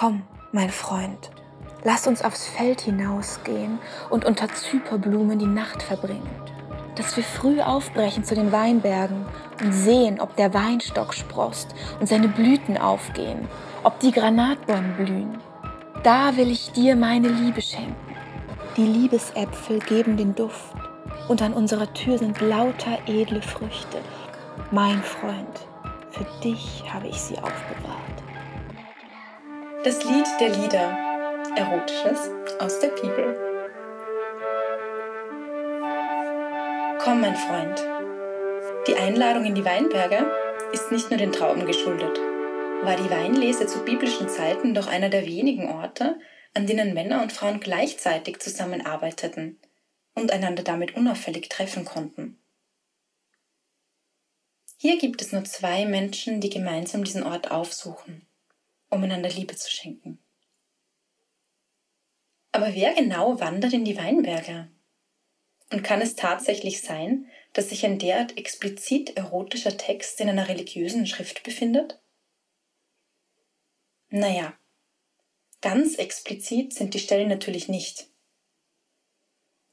Komm, mein Freund, lass uns aufs Feld hinausgehen und unter Zyperblumen die Nacht verbringen, dass wir früh aufbrechen zu den Weinbergen und sehen, ob der Weinstock sprost und seine Blüten aufgehen, ob die Granatbäume blühen. Da will ich dir meine Liebe schenken. Die Liebesäpfel geben den Duft und an unserer Tür sind lauter edle Früchte. Mein Freund, für dich habe ich sie aufbewahrt. Das Lied der Lieder, Erotisches aus der Bibel. Komm, mein Freund. Die Einladung in die Weinberge ist nicht nur den Trauben geschuldet. War die Weinlese zu biblischen Zeiten doch einer der wenigen Orte, an denen Männer und Frauen gleichzeitig zusammenarbeiteten und einander damit unauffällig treffen konnten. Hier gibt es nur zwei Menschen, die gemeinsam diesen Ort aufsuchen, um einander Liebe zu schenken. Aber wer genau wandert in die Weinberge? Und kann es tatsächlich sein, dass sich ein derart explizit erotischer Text in einer religiösen Schrift befindet? Naja, ganz explizit sind die Stellen natürlich nicht.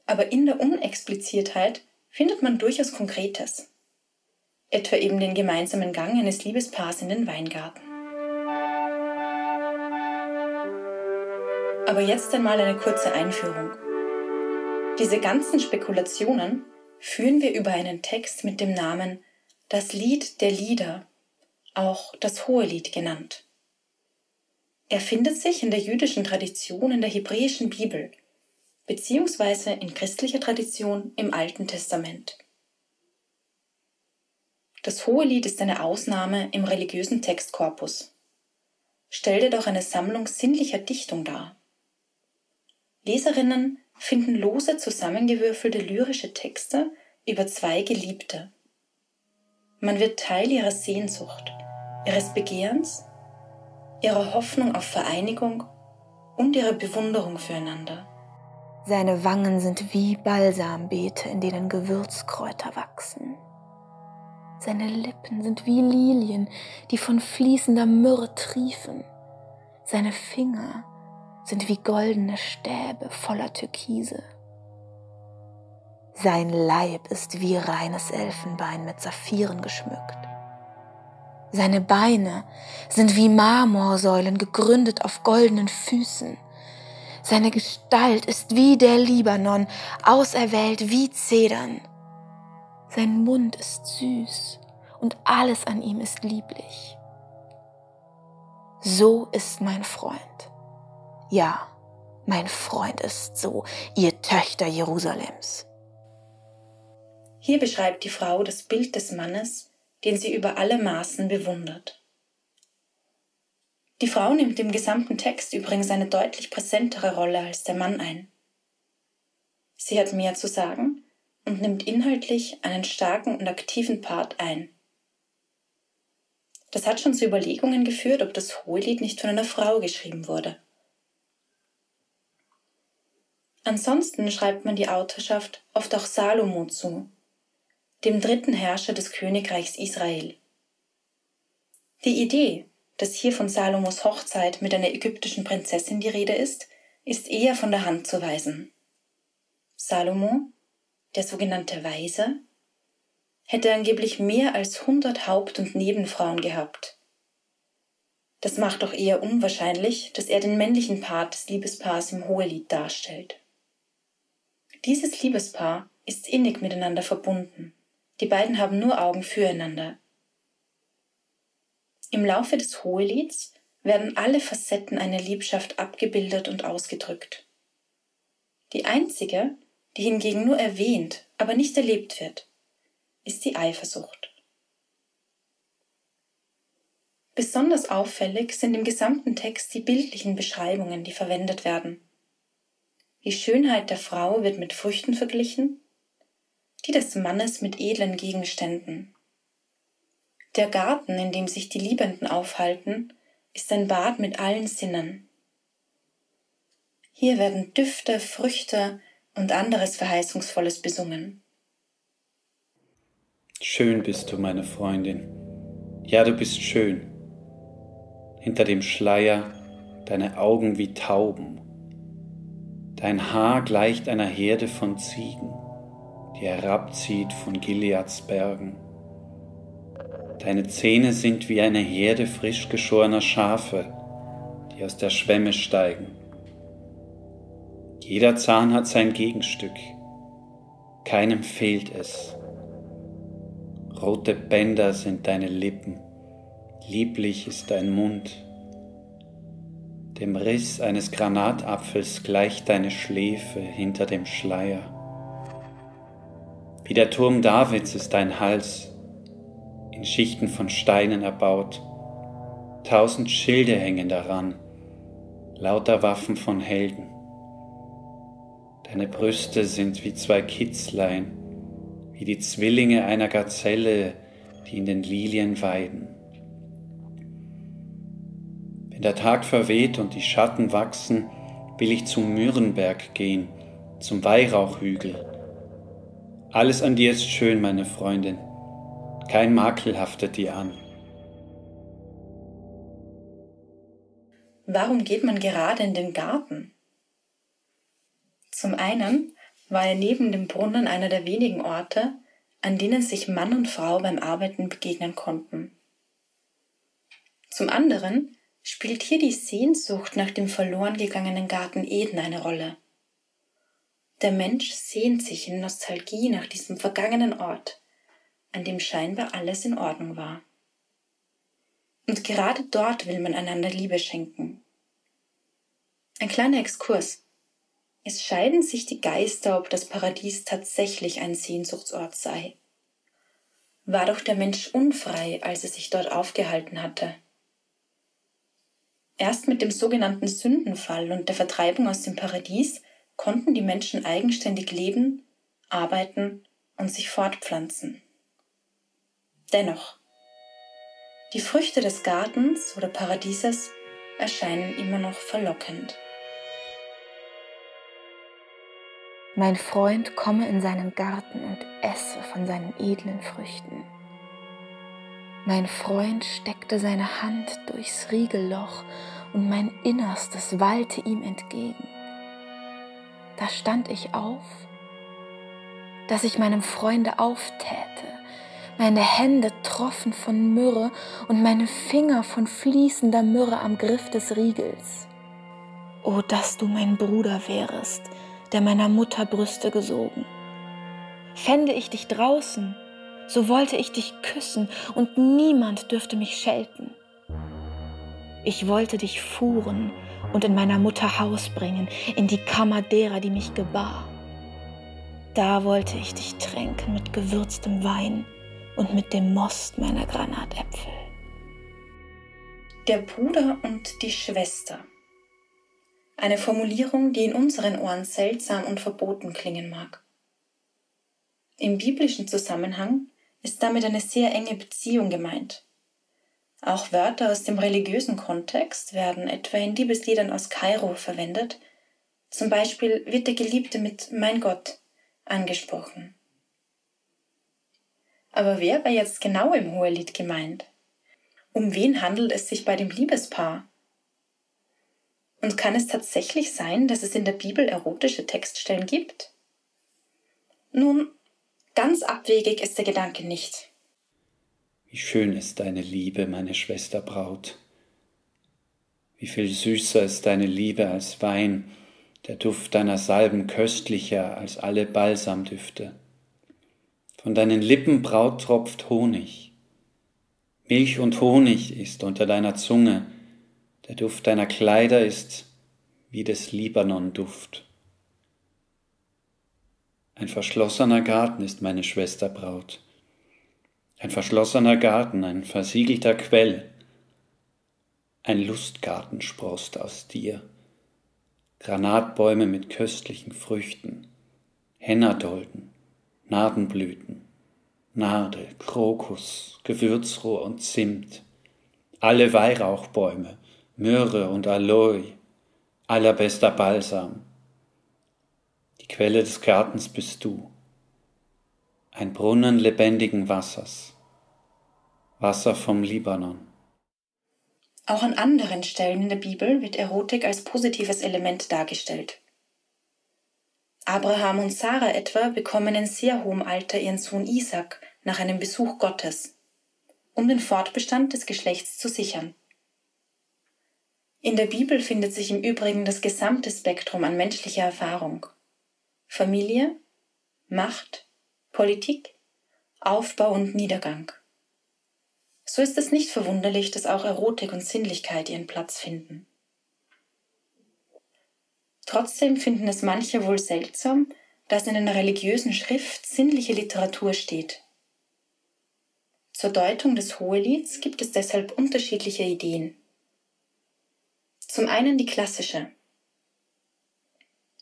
Aber in der Unexplizitheit findet man durchaus Konkretes. Etwa eben den gemeinsamen Gang eines Liebespaars in den Weingarten. Aber jetzt einmal eine kurze Einführung. Diese ganzen Spekulationen führen wir über einen Text mit dem Namen Das Lied der Lieder, auch das Hohelied genannt. Er findet sich in der jüdischen Tradition in der hebräischen Bibel beziehungsweise in christlicher Tradition im Alten Testament. Das Hohelied ist eine Ausnahme im religiösen Textkorpus, stellt jedoch eine Sammlung sinnlicher Dichtung dar. Leserinnen finden lose zusammengewürfelte lyrische Texte über zwei Geliebte. Man wird Teil ihrer Sehnsucht, ihres Begehrens, ihrer Hoffnung auf Vereinigung und ihrer Bewunderung füreinander. Seine Wangen sind wie Balsambeete, in denen Gewürzkräuter wachsen. Seine Lippen sind wie Lilien, die von fließender Myrrhe triefen. Seine Finger sind wie goldene Stäbe voller Türkise. Sein Leib ist wie reines Elfenbein mit Saphiren geschmückt. Seine Beine sind wie Marmorsäulen gegründet auf goldenen Füßen. Seine Gestalt ist wie der Libanon, auserwählt wie Zedern. Sein Mund ist süß und alles an ihm ist lieblich. So ist mein Freund. Ja, mein Freund ist so, ihr Töchter Jerusalems. Hier beschreibt die Frau das Bild des Mannes, den sie über alle Maßen bewundert. Die Frau nimmt im gesamten Text übrigens eine deutlich präsentere Rolle als der Mann ein. Sie hat mehr zu sagen und nimmt inhaltlich einen starken und aktiven Part ein. Das hat schon zu Überlegungen geführt, ob das Hohelied nicht von einer Frau geschrieben wurde. Ansonsten schreibt man die Autorschaft oft auch Salomo zu, dem dritten Herrscher des Königreichs Israel. Die Idee, dass hier von Salomos Hochzeit mit einer ägyptischen Prinzessin die Rede ist, ist eher von der Hand zu weisen. Salomo, der sogenannte Weise, hätte angeblich mehr als hundert Haupt- und Nebenfrauen gehabt. Das macht doch eher unwahrscheinlich, dass er den männlichen Part des Liebespaars im Hohelied darstellt. Dieses Liebespaar ist innig miteinander verbunden. Die beiden haben nur Augen füreinander. Im Laufe des Hohelieds werden alle Facetten einer Liebschaft abgebildet und ausgedrückt. Die einzige, die hingegen nur erwähnt, aber nicht erlebt wird, ist die Eifersucht. Besonders auffällig sind im gesamten Text die bildlichen Beschreibungen, die verwendet werden. Die Schönheit der Frau wird mit Früchten verglichen, die des Mannes mit edlen Gegenständen. Der Garten, in dem sich die Liebenden aufhalten, ist ein Bad mit allen Sinnen. Hier werden Düfte, Früchte und anderes Verheißungsvolles besungen. Schön bist du, meine Freundin. Ja, du bist schön. Hinter dem Schleier deine Augen wie Tauben. Dein Haar gleicht einer Herde von Ziegen, die herabzieht von Gileads Bergen. Deine Zähne sind wie eine Herde frisch geschorener Schafe, die aus der Schwemme steigen. Jeder Zahn hat sein Gegenstück, keinem fehlt es. Rote Bänder sind deine Lippen, lieblich ist dein Mund. Dem Riss eines Granatapfels gleicht deine Schläfe hinter dem Schleier. Wie der Turm Davids ist dein Hals, in Schichten von Steinen erbaut. Tausend Schilde hängen daran, lauter Waffen von Helden. Deine Brüste sind wie zwei Kitzlein, wie die Zwillinge einer Gazelle, die in den Lilien weiden. Wenn der Tag verweht und die Schatten wachsen, will ich zum Myrrenberg gehen, zum Weihrauchhügel. Alles an dir ist schön, meine Freundin, kein Makel haftet dir an. Warum geht man gerade in den Garten? Zum einen war er neben dem Brunnen einer der wenigen Orte, an denen sich Mann und Frau beim Arbeiten begegnen konnten. Zum anderen spielt hier die Sehnsucht nach dem verloren gegangenen Garten Eden eine Rolle. Der Mensch sehnt sich in Nostalgie nach diesem vergangenen Ort, an dem scheinbar alles in Ordnung war. Und gerade dort will man einander Liebe schenken. Ein kleiner Exkurs. Es scheiden sich die Geister, ob das Paradies tatsächlich ein Sehnsuchtsort sei. War doch der Mensch unfrei, als er sich dort aufgehalten hatte. Erst mit dem sogenannten Sündenfall und der Vertreibung aus dem Paradies konnten die Menschen eigenständig leben, arbeiten und sich fortpflanzen. Dennoch, die Früchte des Gartens oder Paradieses erscheinen immer noch verlockend. Mein Freund komme in seinen Garten und esse von seinen edlen Früchten. Mein Freund steckte seine Hand durchs Riegelloch und mein Innerstes wallte ihm entgegen. Da stand ich auf, dass ich meinem Freunde auftäte. Meine Hände troffen von Myrrhe und meine Finger von fließender Myrrhe am Griff des Riegels. O, dass du mein Bruder wärest, der meiner Mutter Brüste gesogen. Fände ich dich draußen, so wollte ich dich küssen und niemand dürfte mich schelten. Ich wollte dich fuhren und in meiner Mutter Haus bringen, in die Kammer derer, die mich gebar. Da wollte ich dich tränken mit gewürztem Wein und mit dem Most meiner Granatäpfel. Der Bruder und die Schwester eine Formulierung, die in unseren Ohren seltsam und verboten klingen mag. Im biblischen Zusammenhang ist damit eine sehr enge Beziehung gemeint. Auch Wörter aus dem religiösen Kontext werden etwa in Liebesliedern aus Kairo verwendet. Zum Beispiel wird der Geliebte mit Mein Gott angesprochen. Aber wer war jetzt genau im Hohelied gemeint? Um wen handelt es sich bei dem Liebespaar? Und kann es tatsächlich sein, dass es in der Bibel erotische Textstellen gibt? Nun, ganz abwegig ist der Gedanke nicht. Wie schön ist deine Liebe, meine Schwester Braut. Wie viel süßer ist deine Liebe als Wein, der Duft deiner Salben köstlicher als alle Balsamdüfte. Von deinen Lippen, Braut, tropft Honig. Milch und Honig ist unter deiner Zunge, der Duft deiner Kleider ist wie des Libanon-Duft. Ein verschlossener Garten ist meine Schwester Braut. Ein verschlossener Garten, ein versiegelter Quell. Ein Lustgarten sproßt aus dir. Granatbäume mit köstlichen Früchten, Hennadolden, Nardenblüten, Narde, Krokus, Gewürzrohr und Zimt, alle Weihrauchbäume, Myrrhe und Aloe, allerbester Balsam. Quelle des Gartens bist du, ein Brunnen lebendigen Wassers, Wasser vom Libanon. Auch an anderen Stellen in der Bibel wird Erotik als positives Element dargestellt. Abraham und Sarah etwa bekommen in sehr hohem Alter ihren Sohn Isaac nach einem Besuch Gottes, um den Fortbestand des Geschlechts zu sichern. In der Bibel findet sich im Übrigen das gesamte Spektrum an menschlicher Erfahrung. Familie, Macht, Politik, Aufbau und Niedergang. So ist es nicht verwunderlich, dass auch Erotik und Sinnlichkeit ihren Platz finden. Trotzdem finden es manche wohl seltsam, dass in einer religiösen Schrift sinnliche Literatur steht. Zur Deutung des Hohelieds gibt es deshalb unterschiedliche Ideen. Zum einen die klassische.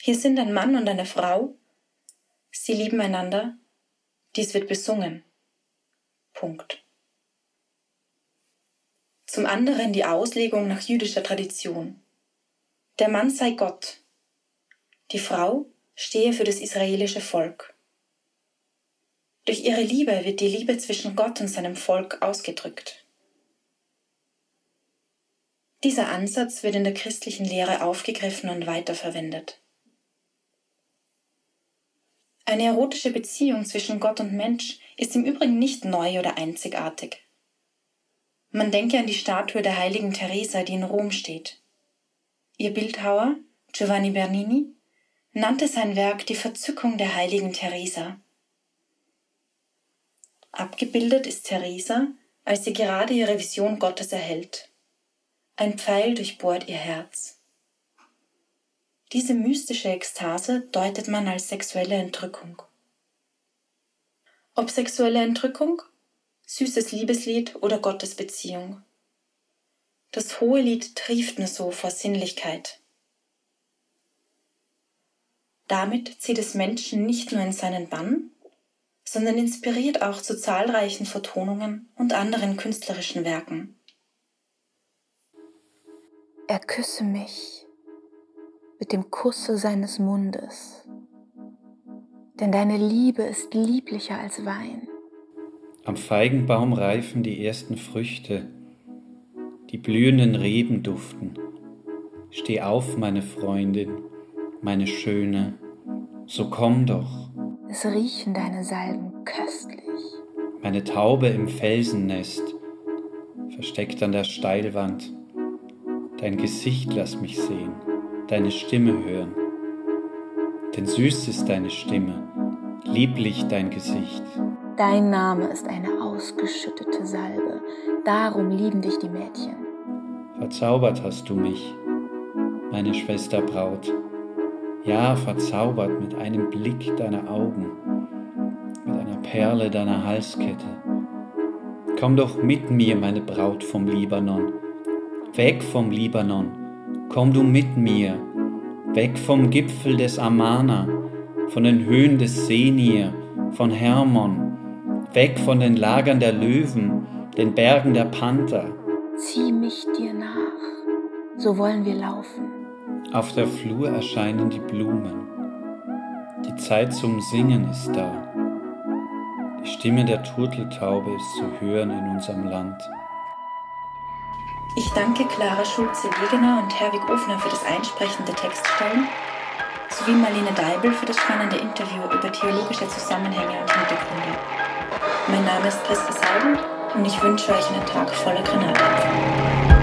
Hier sind ein Mann und eine Frau, sie lieben einander, dies wird besungen. Punkt. Zum anderen die Auslegung nach jüdischer Tradition. Der Mann sei Gott, die Frau stehe für das israelische Volk. Durch ihre Liebe wird die Liebe zwischen Gott und seinem Volk ausgedrückt. Dieser Ansatz wird in der christlichen Lehre aufgegriffen und weiterverwendet. Eine erotische Beziehung zwischen Gott und Mensch ist im Übrigen nicht neu oder einzigartig. Man denke an die Statue der heiligen Teresa, die in Rom steht. Ihr Bildhauer, Giovanni Bernini, nannte sein Werk die Verzückung der heiligen Teresa. Abgebildet ist Teresa, als sie gerade ihre Vision Gottes erhält. Ein Pfeil durchbohrt ihr Herz. Diese mystische Ekstase deutet man als sexuelle Entrückung. Ob sexuelle Entrückung, süßes Liebeslied oder Gottesbeziehung. Das hohe Lied trieft nur so vor Sinnlichkeit. Damit zieht es Menschen nicht nur in seinen Bann, sondern inspiriert auch zu zahlreichen Vertonungen und anderen künstlerischen Werken. Er küsse mich mit dem Kusse seines Mundes, denn deine Liebe ist lieblicher als Wein. Am Feigenbaum reifen die ersten Früchte, die blühenden Reben duften. Steh auf, meine Freundin, meine Schöne, so komm doch. Es riechen deine Salben köstlich. Meine Taube im Felsennest, versteckt an der Steilwand. Dein Gesicht lass mich sehen, deine Stimme hören. Denn süß ist deine Stimme, lieblich dein Gesicht. Dein Name ist eine ausgeschüttete Salbe, darum lieben dich die Mädchen. Verzaubert hast du mich, meine Schwester Braut, ja verzaubert mit einem Blick deiner Augen, mit einer Perle deiner Halskette. Komm doch mit mir, meine Braut vom Libanon, weg vom Libanon, komm du mit mir, weg vom Gipfel des Amana, von den Höhen des Senir, von Hermon, weg von den Lagern der Löwen, den Bergen der Panther. Zieh mich dir nach, so wollen wir laufen. Auf der Flur erscheinen die Blumen. Die Zeit zum Singen ist da. Die Stimme der Turteltaube ist zu hören in unserem Land. Ich danke Clara Schulze-Wegener und Herwig Ofner für das Einsprechen der Textstellen sowie Marlene Deibel für das spannende Interview über theologische Zusammenhänge und Hintergründe. Mein Name ist Christa Seidel und ich wünsche euch einen Tag voller Granatapfel.